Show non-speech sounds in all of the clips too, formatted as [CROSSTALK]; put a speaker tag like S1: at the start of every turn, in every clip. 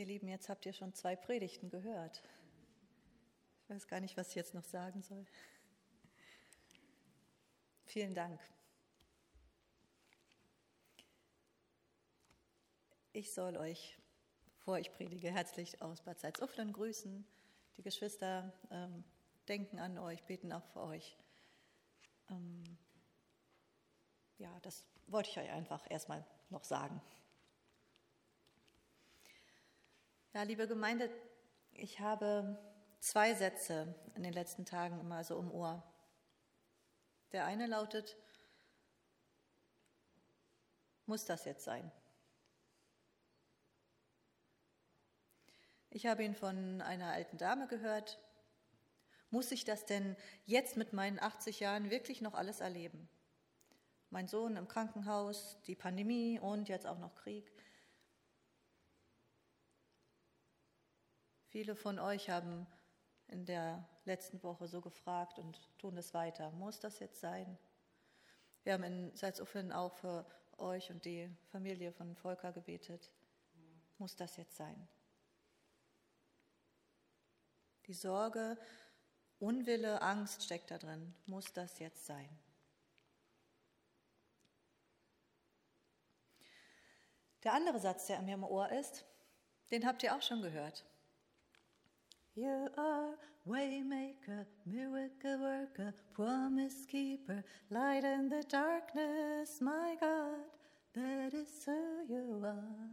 S1: Ihr Lieben, jetzt habt ihr schon zwei Predigten gehört. Ich weiß gar nicht, was ich jetzt noch sagen soll. Vielen Dank. Ich soll euch, bevor ich predige, herzlich aus Bad Salzuflen grüßen. Die Geschwister ähm, denken an euch, beten auch für euch. Ähm, ja, das wollte ich euch einfach erstmal noch sagen. Ja, liebe Gemeinde, ich habe zwei Sätze in den letzten Tagen immer so im Ohr. Der eine lautet, muss das jetzt sein? Ich habe ihn von einer alten Dame gehört. Muss ich das denn jetzt mit meinen 80 Jahren wirklich noch alles erleben? Mein Sohn im Krankenhaus, die Pandemie und jetzt auch noch Krieg. Viele von euch haben in der letzten Woche so gefragt und tun es weiter. Muss das jetzt sein? Wir haben in Salzuflen auch für euch und die Familie von Volker gebetet. Muss das jetzt sein? Die Sorge, Unwille, Angst steckt da drin. Muss das jetzt sein? Der andere Satz, der mir im Ohr ist, den habt ihr auch schon gehört. You are waymaker, miracle worker, promise keeper, light in the darkness, my God, that is who you are.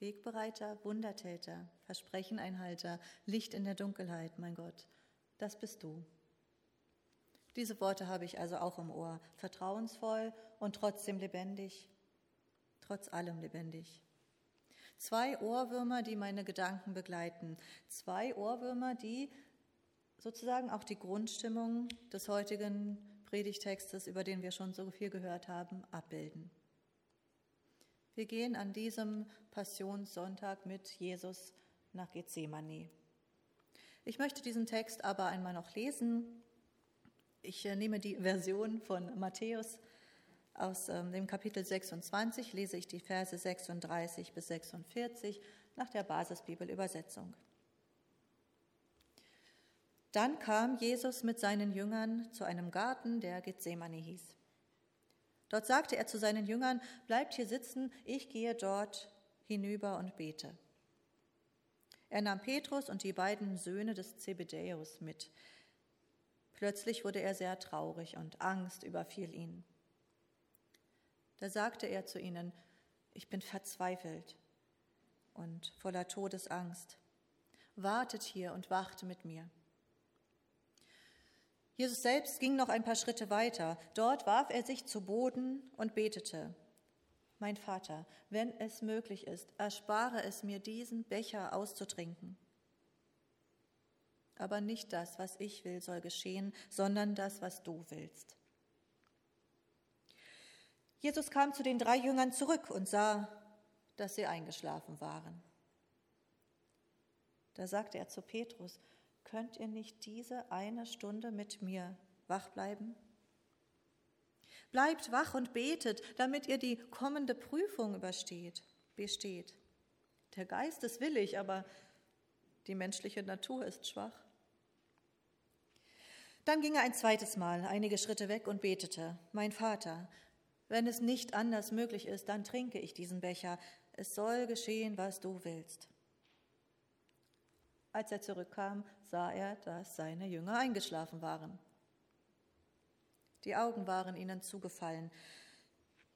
S1: Wegbereiter, Wundertäter, Versprecheneinhalter, Licht in der Dunkelheit, mein Gott, das bist du. Diese Worte habe ich also auch im Ohr, vertrauensvoll und trotzdem lebendig, trotz allem lebendig. Zwei Ohrwürmer, die meine Gedanken begleiten. Zwei Ohrwürmer, die sozusagen auch die Grundstimmung des heutigen Predigtextes, über den wir schon so viel gehört haben, abbilden. Wir gehen an diesem Passionssonntag mit Jesus nach Gethsemane. Ich möchte diesen Text aber einmal noch lesen. Ich äh, nehme die Version von Matthäus aus ähm, dem Kapitel 26 lese ich die Verse 36 bis 46 nach der Basisbibelübersetzung. Dann kam Jesus mit seinen Jüngern zu einem Garten, der Gethsemane hieß. Dort sagte er zu seinen Jüngern, bleibt hier sitzen, ich gehe dort hinüber und bete. Er nahm Petrus und die beiden Söhne des Zebedäus mit. Plötzlich wurde er sehr traurig und Angst überfiel ihn. Da sagte er zu ihnen, ich bin verzweifelt und voller Todesangst. Wartet hier und wacht mit mir. Jesus selbst ging noch ein paar Schritte weiter. Dort warf er sich zu Boden und betete. Mein Vater, wenn es möglich ist, erspare es mir, diesen Becher auszutrinken. Aber nicht das, was ich will, soll geschehen, sondern das, was du willst. Jesus kam zu den drei Jüngern zurück und sah, dass sie eingeschlafen waren. Da sagte er zu Petrus, könnt ihr nicht diese eine Stunde mit mir wach bleiben? Bleibt wach und betet, damit ihr die kommende Prüfung übersteht, besteht. Der Geist ist willig, aber die menschliche Natur ist schwach. Dann ging er ein zweites Mal einige Schritte weg und betete, Mein Vater, wenn es nicht anders möglich ist, dann trinke ich diesen Becher. Es soll geschehen, was du willst. Als er zurückkam, sah er, dass seine Jünger eingeschlafen waren. Die Augen waren ihnen zugefallen.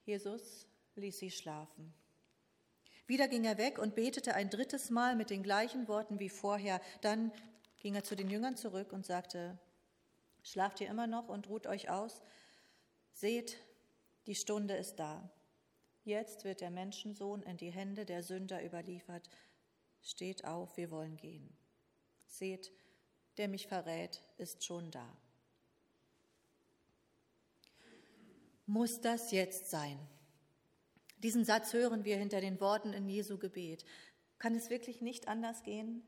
S1: Jesus ließ sie schlafen. Wieder ging er weg und betete ein drittes Mal mit den gleichen Worten wie vorher. Dann ging er zu den Jüngern zurück und sagte, Schlaft ihr immer noch und ruht euch aus? Seht, die Stunde ist da. Jetzt wird der Menschensohn in die Hände der Sünder überliefert. Steht auf, wir wollen gehen. Seht, der mich verrät, ist schon da. Muss das jetzt sein? Diesen Satz hören wir hinter den Worten in Jesu Gebet. Kann es wirklich nicht anders gehen?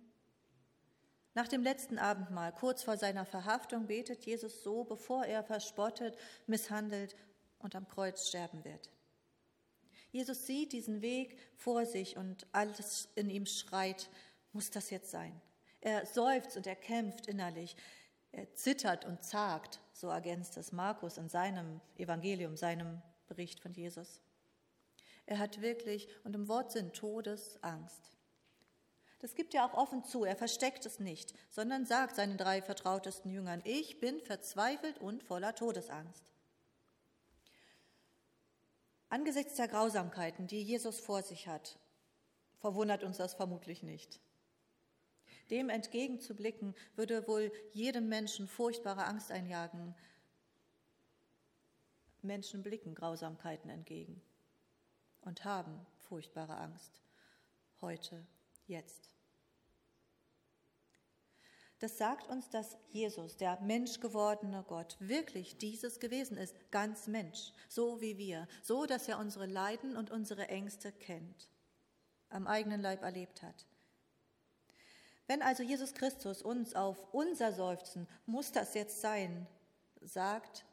S1: Nach dem letzten Abendmahl, kurz vor seiner Verhaftung, betet Jesus so, bevor er verspottet, misshandelt und am Kreuz sterben wird. Jesus sieht diesen Weg vor sich und alles in ihm schreit, muss das jetzt sein? Er seufzt und er kämpft innerlich. Er zittert und zagt, so ergänzt es Markus in seinem Evangelium, seinem Bericht von Jesus. Er hat wirklich und im Wortsinn Todesangst. Das gibt er auch offen zu, er versteckt es nicht, sondern sagt seinen drei vertrautesten Jüngern, ich bin verzweifelt und voller Todesangst. Angesichts der Grausamkeiten, die Jesus vor sich hat, verwundert uns das vermutlich nicht. Dem entgegenzublicken, würde wohl jedem Menschen furchtbare Angst einjagen. Menschen blicken Grausamkeiten entgegen und haben furchtbare Angst. Heute, jetzt. Das sagt uns, dass Jesus, der menschgewordene Gott, wirklich dieses gewesen ist, ganz Mensch, so wie wir, so dass er unsere Leiden und unsere Ängste kennt, am eigenen Leib erlebt hat. Wenn also Jesus Christus uns auf unser Seufzen, muss das jetzt sein, sagt,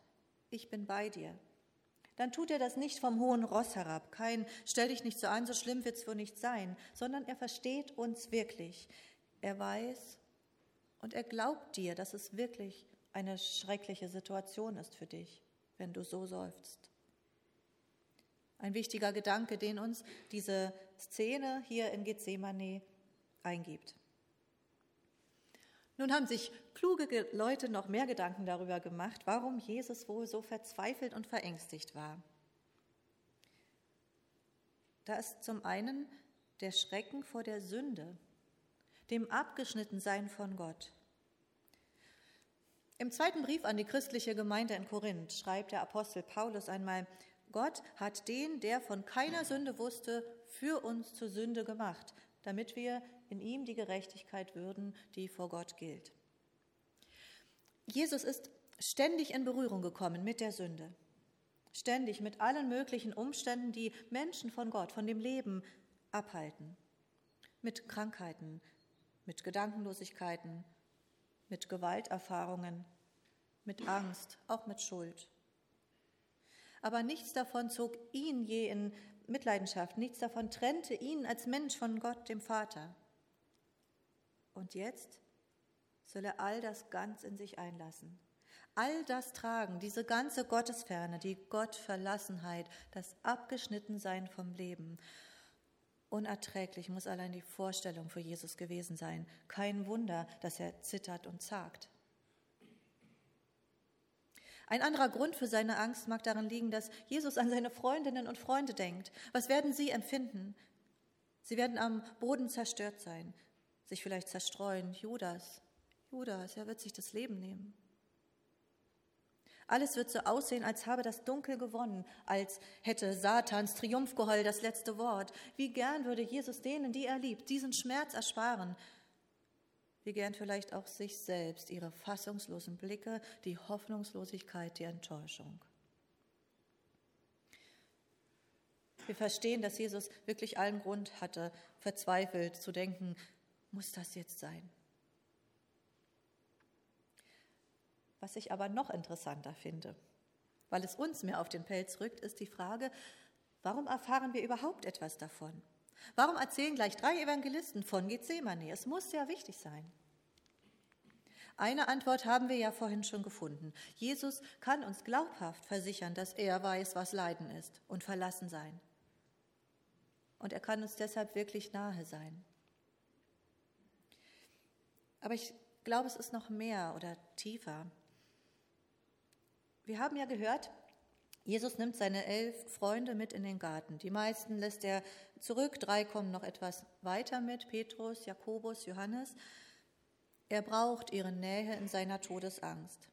S1: ich bin bei dir, dann tut er das nicht vom hohen Ross herab, kein stell dich nicht so an, so schlimm wird's wohl nicht sein, sondern er versteht uns wirklich. Er weiß und er glaubt dir, dass es wirklich eine schreckliche Situation ist für dich, wenn du so seufzt. Ein wichtiger Gedanke, den uns diese Szene hier in Gethsemane eingibt. Nun haben sich kluge Leute noch mehr Gedanken darüber gemacht, warum Jesus wohl so verzweifelt und verängstigt war. Da ist zum einen der Schrecken vor der Sünde, dem Abgeschnittensein von Gott. Im zweiten Brief an die christliche Gemeinde in Korinth schreibt der Apostel Paulus einmal, Gott hat den, der von keiner Sünde wusste, für uns zur Sünde gemacht, damit wir in ihm die Gerechtigkeit würden, die vor Gott gilt. Jesus ist ständig in Berührung gekommen mit der Sünde, ständig mit allen möglichen Umständen, die Menschen von Gott, von dem Leben abhalten, mit Krankheiten, mit Gedankenlosigkeiten, mit Gewalterfahrungen, mit Angst, auch mit Schuld. Aber nichts davon zog ihn je in Mitleidenschaft, nichts davon trennte ihn als Mensch von Gott, dem Vater. Und jetzt soll er all das ganz in sich einlassen. All das tragen, diese ganze Gottesferne, die Gottverlassenheit, das Abgeschnittensein vom Leben. Unerträglich muss allein die Vorstellung für Jesus gewesen sein. Kein Wunder, dass er zittert und zagt. Ein anderer Grund für seine Angst mag darin liegen, dass Jesus an seine Freundinnen und Freunde denkt. Was werden sie empfinden? Sie werden am Boden zerstört sein sich vielleicht zerstreuen. Judas, Judas, er wird sich das Leben nehmen. Alles wird so aussehen, als habe das Dunkel gewonnen, als hätte Satans Triumphgeheul das letzte Wort. Wie gern würde Jesus denen, die er liebt, diesen Schmerz ersparen. Wie gern vielleicht auch sich selbst, ihre fassungslosen Blicke, die Hoffnungslosigkeit, die Enttäuschung. Wir verstehen, dass Jesus wirklich allen Grund hatte, verzweifelt zu denken, muss das jetzt sein? Was ich aber noch interessanter finde, weil es uns mehr auf den Pelz rückt, ist die Frage, warum erfahren wir überhaupt etwas davon? Warum erzählen gleich drei Evangelisten von Gethsemane? Es muss ja wichtig sein. Eine Antwort haben wir ja vorhin schon gefunden. Jesus kann uns glaubhaft versichern, dass er weiß, was Leiden ist und verlassen sein. Und er kann uns deshalb wirklich nahe sein. Aber ich glaube, es ist noch mehr oder tiefer. Wir haben ja gehört, Jesus nimmt seine elf Freunde mit in den Garten. Die meisten lässt er zurück, drei kommen noch etwas weiter mit, Petrus, Jakobus, Johannes. Er braucht ihre Nähe in seiner Todesangst.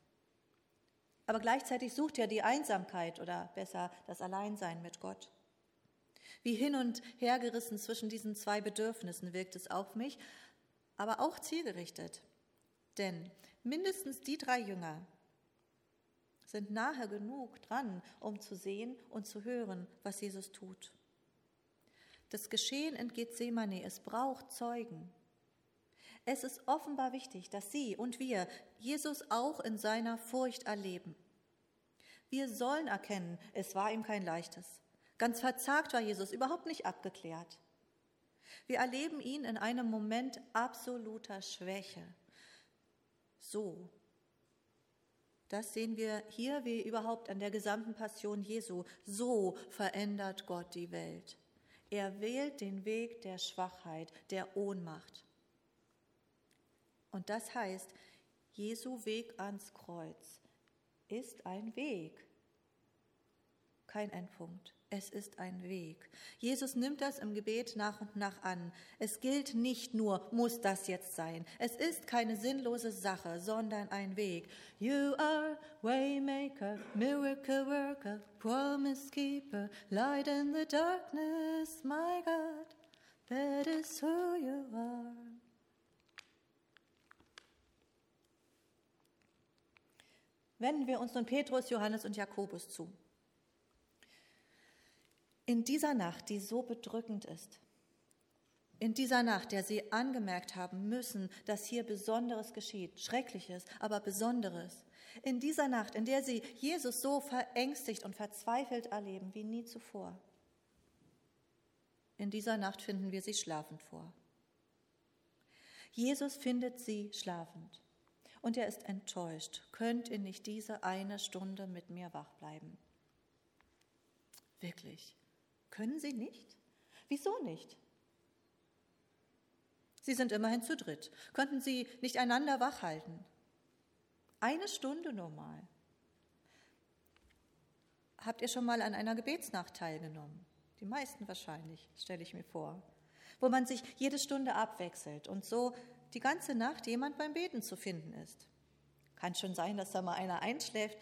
S1: Aber gleichzeitig sucht er die Einsamkeit oder besser das Alleinsein mit Gott. Wie hin und her gerissen zwischen diesen zwei Bedürfnissen wirkt es auf mich, aber auch zielgerichtet. Denn mindestens die drei Jünger sind nahe genug dran, um zu sehen und zu hören, was Jesus tut. Das Geschehen in Gethsemane, es braucht Zeugen. Es ist offenbar wichtig, dass Sie und wir Jesus auch in seiner Furcht erleben. Wir sollen erkennen, es war ihm kein leichtes. Ganz verzagt war Jesus, überhaupt nicht abgeklärt. Wir erleben ihn in einem Moment absoluter Schwäche. So. Das sehen wir hier wie überhaupt an der gesamten Passion Jesu. So verändert Gott die Welt. Er wählt den Weg der Schwachheit, der Ohnmacht. Und das heißt, Jesu Weg ans Kreuz ist ein Weg, kein Endpunkt. Es ist ein Weg. Jesus nimmt das im Gebet nach und nach an. Es gilt nicht nur, muss das jetzt sein. Es ist keine sinnlose Sache, sondern ein Weg. You are Waymaker, Miracle Worker, Promise Keeper, Light in the darkness, my God. That is who you are. Wenden wir uns nun Petrus, Johannes und Jakobus zu. In dieser Nacht, die so bedrückend ist, in dieser Nacht, der sie angemerkt haben müssen, dass hier Besonderes geschieht, Schreckliches, aber Besonderes, in dieser Nacht, in der sie Jesus so verängstigt und verzweifelt erleben wie nie zuvor, in dieser Nacht finden wir sie schlafend vor. Jesus findet sie schlafend und er ist enttäuscht. Könnt ihr nicht diese eine Stunde mit mir wach bleiben? Wirklich. Können Sie nicht? Wieso nicht? Sie sind immerhin zu dritt. Könnten Sie nicht einander wach halten? Eine Stunde nur mal. Habt ihr schon mal an einer Gebetsnacht teilgenommen? Die meisten wahrscheinlich, stelle ich mir vor. Wo man sich jede Stunde abwechselt und so die ganze Nacht jemand beim Beten zu finden ist. Kann schon sein, dass da mal einer einschläft,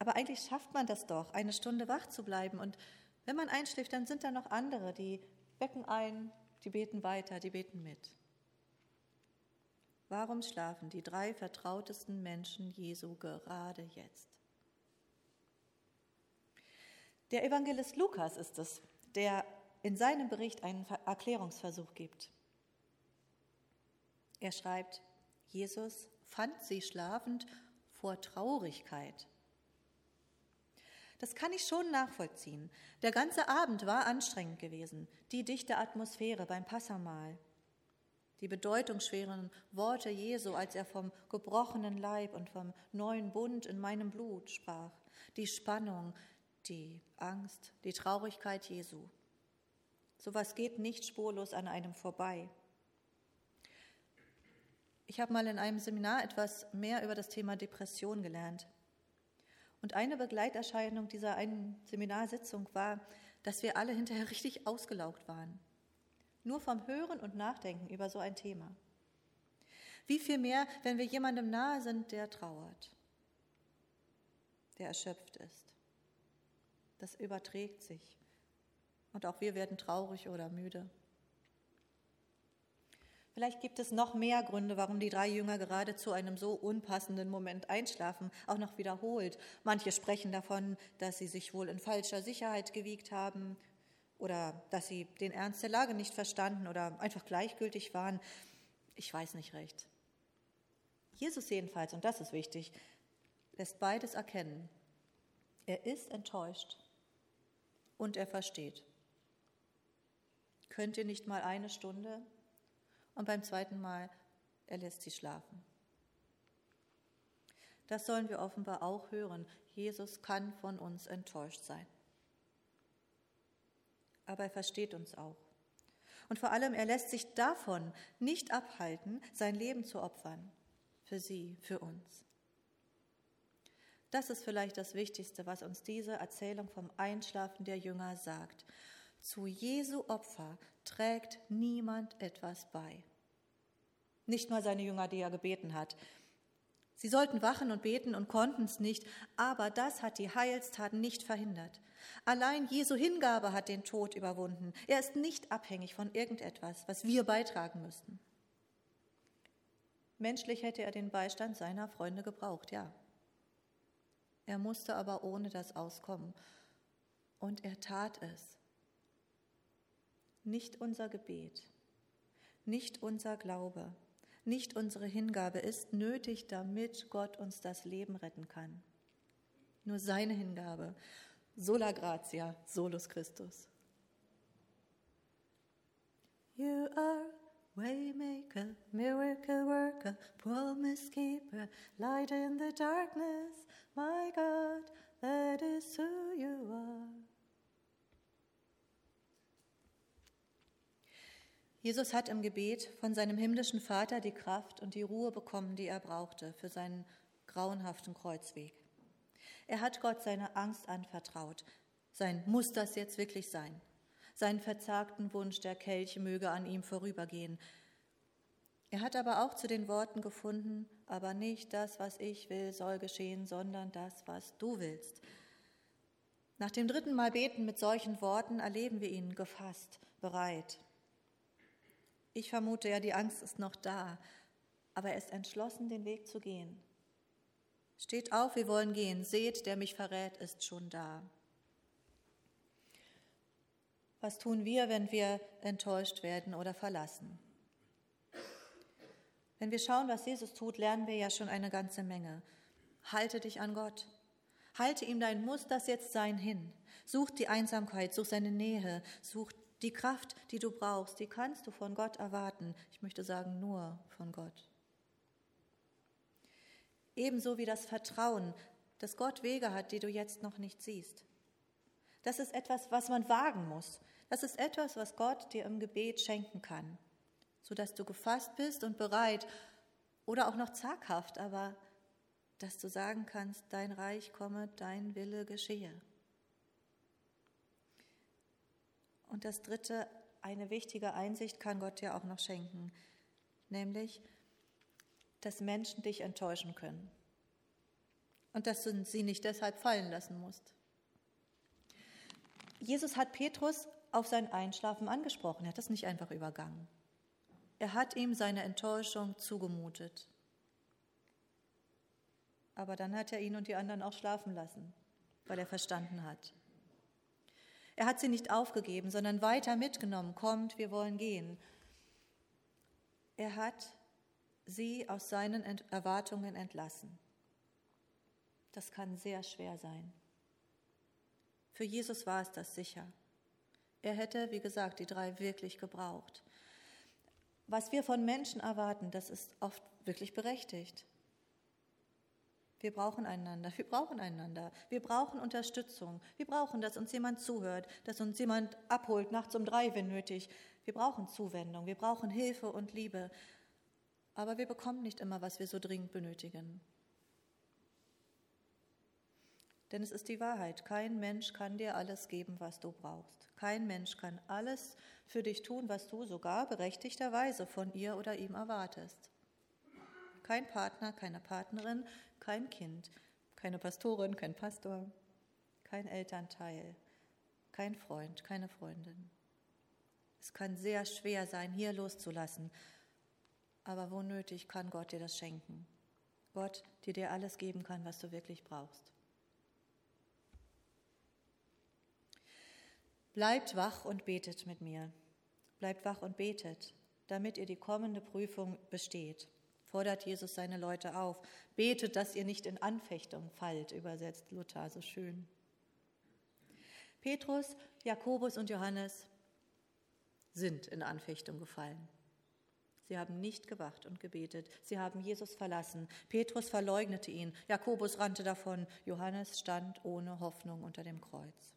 S1: aber eigentlich schafft man das doch, eine Stunde wach zu bleiben und wenn man einschläft, dann sind da noch andere, die wecken ein, die beten weiter, die beten mit. Warum schlafen die drei vertrautesten Menschen Jesu gerade jetzt? Der Evangelist Lukas ist es, der in seinem Bericht einen Erklärungsversuch gibt. Er schreibt, Jesus fand sie schlafend vor Traurigkeit. Das kann ich schon nachvollziehen. Der ganze Abend war anstrengend gewesen. Die dichte Atmosphäre beim Passamahl. Die bedeutungsschweren Worte Jesu, als er vom gebrochenen Leib und vom neuen Bund in meinem Blut sprach. Die Spannung, die Angst, die Traurigkeit Jesu. Sowas geht nicht spurlos an einem vorbei. Ich habe mal in einem Seminar etwas mehr über das Thema Depression gelernt. Und eine Begleiterscheinung dieser einen Seminarsitzung war, dass wir alle hinterher [LAUGHS] richtig ausgelaugt waren. Nur vom Hören und Nachdenken über so ein Thema. Wie viel mehr, wenn wir jemandem nahe sind, der trauert, der erschöpft ist. Das überträgt sich. Und auch wir werden traurig oder müde. Vielleicht gibt es noch mehr Gründe, warum die drei Jünger gerade zu einem so unpassenden Moment einschlafen, auch noch wiederholt. Manche sprechen davon, dass sie sich wohl in falscher Sicherheit gewiegt haben oder dass sie den Ernst der Lage nicht verstanden oder einfach gleichgültig waren. Ich weiß nicht recht. Jesus jedenfalls, und das ist wichtig, lässt beides erkennen. Er ist enttäuscht und er versteht. Könnt ihr nicht mal eine Stunde und beim zweiten Mal, er lässt sie schlafen. Das sollen wir offenbar auch hören. Jesus kann von uns enttäuscht sein. Aber er versteht uns auch. Und vor allem, er lässt sich davon nicht abhalten, sein Leben zu opfern. Für sie, für uns. Das ist vielleicht das Wichtigste, was uns diese Erzählung vom Einschlafen der Jünger sagt. Zu Jesu Opfer trägt niemand etwas bei. Nicht mal seine Jünger, die er gebeten hat. Sie sollten wachen und beten und konnten es nicht, aber das hat die Heilstat nicht verhindert. Allein Jesu Hingabe hat den Tod überwunden. Er ist nicht abhängig von irgendetwas, was wir beitragen müssten. Menschlich hätte er den Beistand seiner Freunde gebraucht, ja. Er musste aber ohne das auskommen. Und er tat es. Nicht unser Gebet, nicht unser Glaube, nicht unsere Hingabe ist nötig, damit Gott uns das Leben retten kann. Nur seine Hingabe. Sola gratia, solus Christus. You are waymaker, miracle worker, promise keeper, light in the darkness, my God, that is who you are. Jesus hat im Gebet von seinem himmlischen Vater die Kraft und die Ruhe bekommen, die er brauchte für seinen grauenhaften Kreuzweg. Er hat Gott seine Angst anvertraut. Sein muss das jetzt wirklich sein? Seinen verzagten Wunsch, der Kelch möge an ihm vorübergehen. Er hat aber auch zu den Worten gefunden, aber nicht das, was ich will, soll geschehen, sondern das, was du willst. Nach dem dritten Mal beten mit solchen Worten erleben wir ihn gefasst, bereit, ich vermute ja, die Angst ist noch da, aber er ist entschlossen, den Weg zu gehen. Steht auf, wir wollen gehen. Seht, der mich verrät, ist schon da. Was tun wir, wenn wir enttäuscht werden oder verlassen? Wenn wir schauen, was Jesus tut, lernen wir ja schon eine ganze Menge. Halte dich an Gott. Halte ihm dein Muss das jetzt sein hin. Such die Einsamkeit, such seine Nähe, such die Kraft, die du brauchst, die kannst du von Gott erwarten. Ich möchte sagen, nur von Gott. Ebenso wie das Vertrauen, dass Gott Wege hat, die du jetzt noch nicht siehst. Das ist etwas, was man wagen muss. Das ist etwas, was Gott dir im Gebet schenken kann, sodass du gefasst bist und bereit oder auch noch zaghaft, aber dass du sagen kannst, dein Reich komme, dein Wille geschehe. Und das Dritte, eine wichtige Einsicht kann Gott dir auch noch schenken, nämlich, dass Menschen dich enttäuschen können und dass du sie nicht deshalb fallen lassen musst. Jesus hat Petrus auf sein Einschlafen angesprochen, er hat das nicht einfach übergangen. Er hat ihm seine Enttäuschung zugemutet. Aber dann hat er ihn und die anderen auch schlafen lassen, weil er verstanden hat, er hat sie nicht aufgegeben, sondern weiter mitgenommen. Kommt, wir wollen gehen. Er hat sie aus seinen Erwartungen entlassen. Das kann sehr schwer sein. Für Jesus war es das sicher. Er hätte, wie gesagt, die drei wirklich gebraucht. Was wir von Menschen erwarten, das ist oft wirklich berechtigt. Wir brauchen einander, wir brauchen einander, wir brauchen Unterstützung, wir brauchen, dass uns jemand zuhört, dass uns jemand abholt, nachts um drei, wenn nötig. Wir brauchen Zuwendung, wir brauchen Hilfe und Liebe, aber wir bekommen nicht immer, was wir so dringend benötigen. Denn es ist die Wahrheit, kein Mensch kann dir alles geben, was du brauchst. Kein Mensch kann alles für dich tun, was du sogar berechtigterweise von ihr oder ihm erwartest. Kein Partner, keine Partnerin, kein Kind, keine Pastorin, kein Pastor, kein Elternteil, kein Freund, keine Freundin. Es kann sehr schwer sein, hier loszulassen, aber wo nötig kann Gott dir das schenken. Gott, der dir alles geben kann, was du wirklich brauchst. Bleibt wach und betet mit mir. Bleibt wach und betet, damit ihr die kommende Prüfung besteht fordert Jesus seine Leute auf. Betet, dass ihr nicht in Anfechtung fallt, übersetzt Luther so schön. Petrus, Jakobus und Johannes sind in Anfechtung gefallen. Sie haben nicht gewacht und gebetet. Sie haben Jesus verlassen. Petrus verleugnete ihn. Jakobus rannte davon. Johannes stand ohne Hoffnung unter dem Kreuz.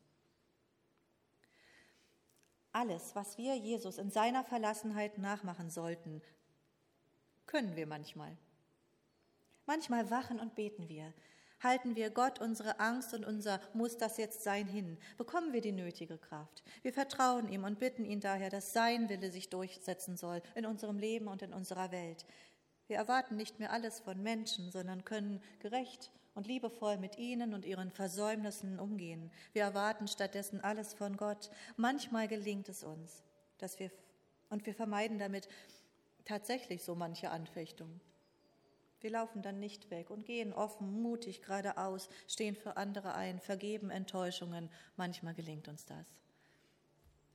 S1: Alles, was wir Jesus in seiner Verlassenheit nachmachen sollten, können wir manchmal. Manchmal wachen und beten wir. Halten wir Gott unsere Angst und unser Muss das jetzt sein hin, bekommen wir die nötige Kraft. Wir vertrauen ihm und bitten ihn daher, dass sein Wille sich durchsetzen soll in unserem Leben und in unserer Welt. Wir erwarten nicht mehr alles von Menschen, sondern können gerecht und liebevoll mit ihnen und ihren Versäumnissen umgehen. Wir erwarten stattdessen alles von Gott. Manchmal gelingt es uns, dass wir und wir vermeiden damit tatsächlich so manche Anfechtung. Wir laufen dann nicht weg und gehen offen, mutig geradeaus, stehen für andere ein, vergeben Enttäuschungen. Manchmal gelingt uns das.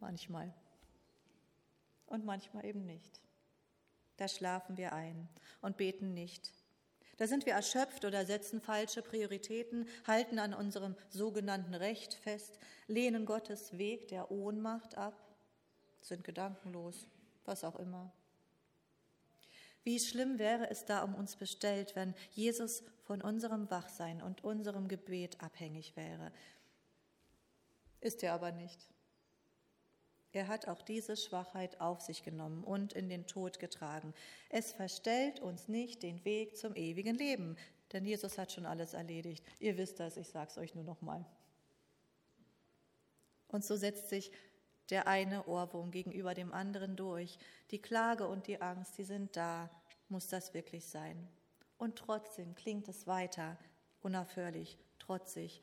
S1: Manchmal. Und manchmal eben nicht. Da schlafen wir ein und beten nicht. Da sind wir erschöpft oder setzen falsche Prioritäten, halten an unserem sogenannten Recht fest, lehnen Gottes Weg der Ohnmacht ab, sind gedankenlos, was auch immer. Wie schlimm wäre es da um uns bestellt, wenn Jesus von unserem Wachsein und unserem Gebet abhängig wäre. Ist er aber nicht. Er hat auch diese Schwachheit auf sich genommen und in den Tod getragen. Es verstellt uns nicht den Weg zum ewigen Leben, denn Jesus hat schon alles erledigt. Ihr wisst das, ich sage es euch nur noch mal. Und so setzt sich der eine Ohrwurm gegenüber dem anderen durch. Die Klage und die Angst, die sind da. Muss das wirklich sein? Und trotzdem klingt es weiter, unaufhörlich, trotzig.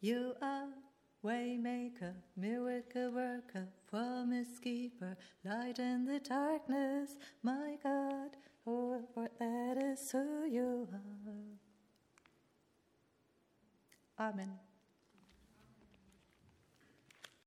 S1: You are Waymaker, miracle worker, promise keeper, light in the darkness, my God, oh, that is who you are. Amen.